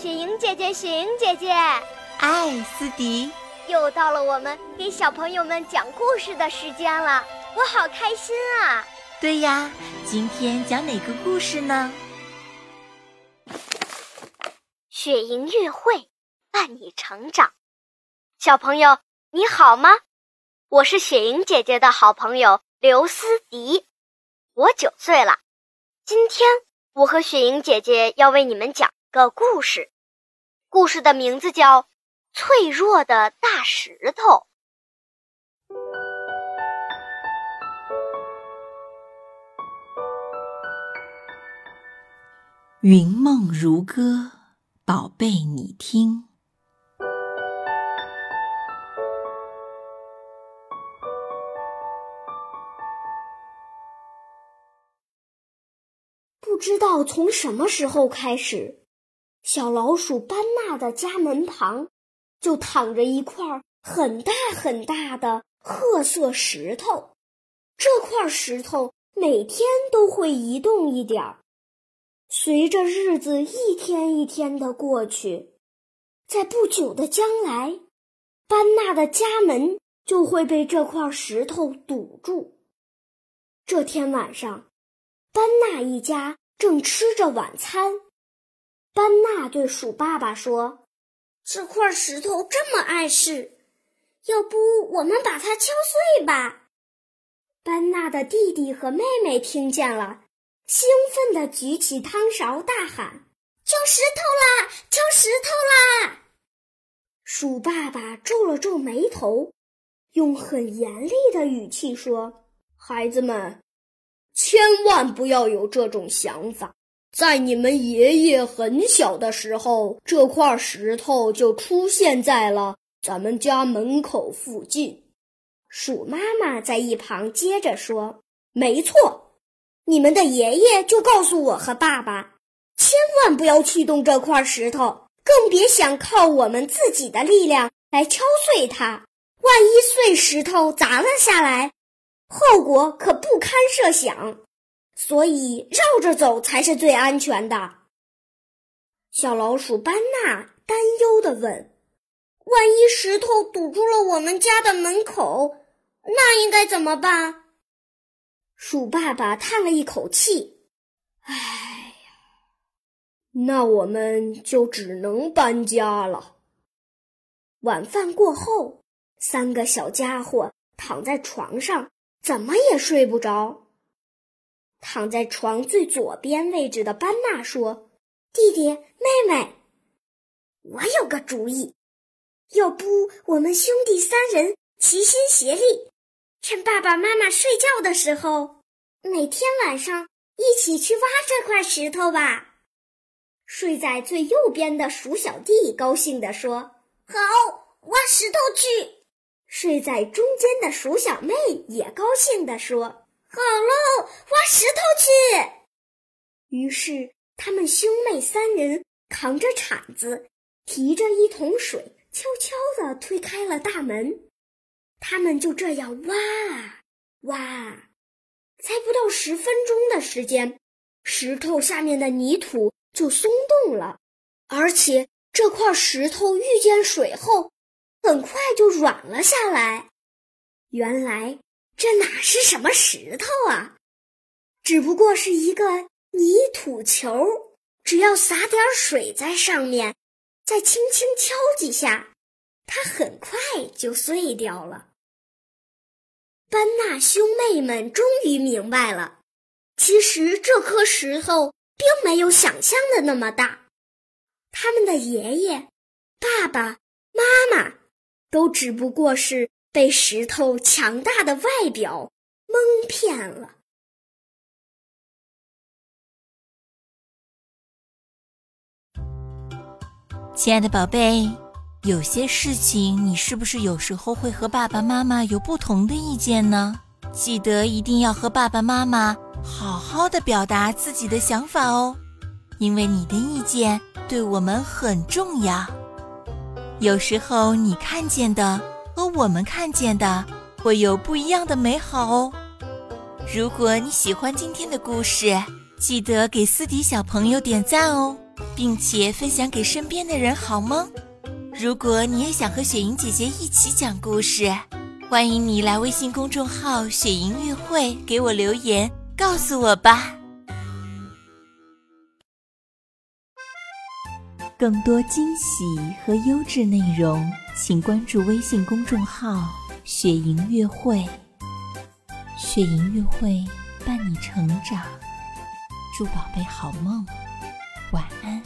雪莹姐姐，雪莹姐姐，哎，思迪，又到了我们给小朋友们讲故事的时间了，我好开心啊！对呀，今天讲哪个故事呢？雪莹音乐会伴你成长，小朋友你好吗？我是雪莹姐姐的好朋友刘思迪，我九岁了。今天我和雪莹姐姐要为你们讲个故事，故事的名字叫《脆弱的大石头》。云梦如歌，宝贝，你听。不知道从什么时候开始，小老鼠班纳的家门旁就躺着一块很大很大的褐色石头。这块石头每天都会移动一点儿。随着日子一天一天的过去，在不久的将来，班纳的家门就会被这块石头堵住。这天晚上，班纳一家正吃着晚餐。班纳对鼠爸爸说：“这块石头这么碍事，要不我们把它敲碎吧？”班纳的弟弟和妹妹听见了。兴奋地举起汤勺，大喊：“敲石头啦！敲石头啦！”鼠爸爸皱了皱眉头，用很严厉的语气说：“孩子们，千万不要有这种想法。在你们爷爷很小的时候，这块石头就出现在了咱们家门口附近。”鼠妈妈在一旁接着说：“没错。”你们的爷爷就告诉我和爸爸，千万不要去动这块石头，更别想靠我们自己的力量来敲碎它。万一碎石头砸了下来，后果可不堪设想。所以绕着走才是最安全的。小老鼠班纳担忧地问：“万一石头堵住了我们家的门口，那应该怎么办？”鼠爸爸叹了一口气：“哎呀，那我们就只能搬家了。”晚饭过后，三个小家伙躺在床上，怎么也睡不着。躺在床最左边位置的班纳说：“弟弟妹妹，我有个主意，要不我们兄弟三人齐心协力？”趁爸爸妈妈睡觉的时候，每天晚上一起去挖这块石头吧。睡在最右边的鼠小弟高兴地说：“好，挖石头去。”睡在中间的鼠小妹也高兴地说：“好喽，挖石头去。”于是，他们兄妹三人扛着铲子，提着一桶水，悄悄地推开了大门。他们就这样挖啊挖，才不到十分钟的时间，石头下面的泥土就松动了，而且这块石头遇见水后，很快就软了下来。原来这哪是什么石头啊，只不过是一个泥土球，只要洒点水在上面，再轻轻敲几下，它很快就碎掉了。班纳兄妹们终于明白了，其实这颗石头并没有想象的那么大。他们的爷爷、爸爸妈妈都只不过是被石头强大的外表蒙骗了。亲爱的宝贝。有些事情，你是不是有时候会和爸爸妈妈有不同的意见呢？记得一定要和爸爸妈妈好好的表达自己的想法哦，因为你的意见对我们很重要。有时候你看见的和我们看见的会有不一样的美好哦。如果你喜欢今天的故事，记得给思迪小朋友点赞哦。并且分享给身边的人，好吗？如果你也想和雪莹姐姐一起讲故事，欢迎你来微信公众号“雪莹乐会”给我留言，告诉我吧。更多惊喜和优质内容，请关注微信公众号“雪莹月会”。雪莹月会伴你成长，祝宝贝好梦，晚安。